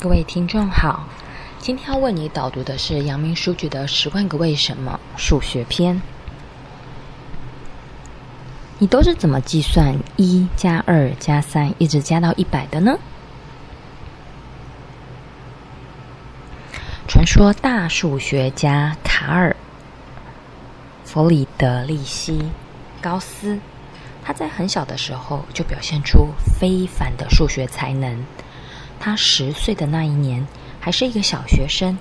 各位听众好，今天要为你导读的是阳明书局的《十万个为什么》数学篇。你都是怎么计算一加二加三一直加到一百的呢？传说大数学家卡尔·弗里德利希·高斯，他在很小的时候就表现出非凡的数学才能。他十岁的那一年，还是一个小学生，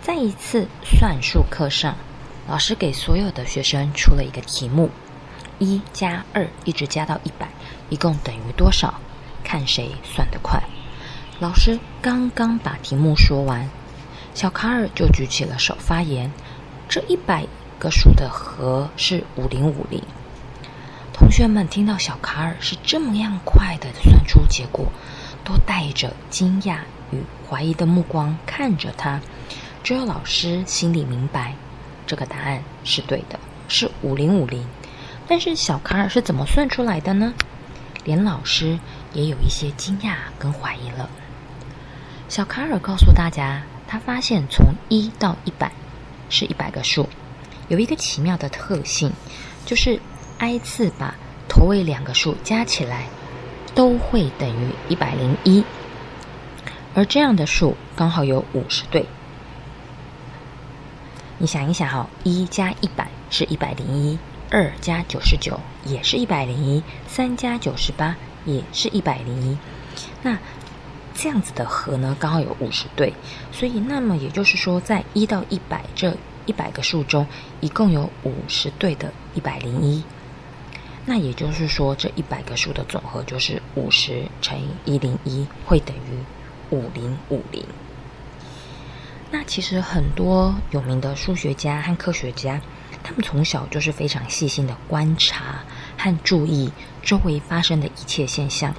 在一次算术课上，老师给所有的学生出了一个题目：一加二一直加到一百，一共等于多少？看谁算得快。老师刚刚把题目说完，小卡尔就举起了手发言：这一百个数的和是五零五零。同学们听到小卡尔是这么样快的算出结果。都带着惊讶与怀疑的目光看着他，只有老师心里明白，这个答案是对的，是五零五零。但是小卡尔是怎么算出来的呢？连老师也有一些惊讶跟怀疑了。小卡尔告诉大家，他发现从一到一百是一百个数，有一个奇妙的特性，就是挨次把头尾两个数加起来。都会等于一百零一，而这样的数刚好有五十对。你想一想哈，一加一百是一百零一，二加九十九也是一百零一，三加九十八也是一百零一。那这样子的和呢，刚好有五十对，所以那么也就是说，在一到一百这一百个数中，一共有五十对的一百零一。那也就是说，这一百个数的总和就是五十乘以一零一，会等于五零五零。那其实很多有名的数学家和科学家，他们从小就是非常细心的观察和注意周围发生的一切现象。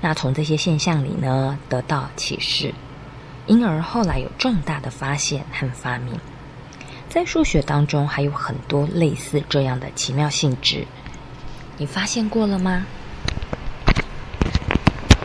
那从这些现象里呢，得到启示，因而后来有重大的发现和发明。在数学当中，还有很多类似这样的奇妙性质。你发现过了吗？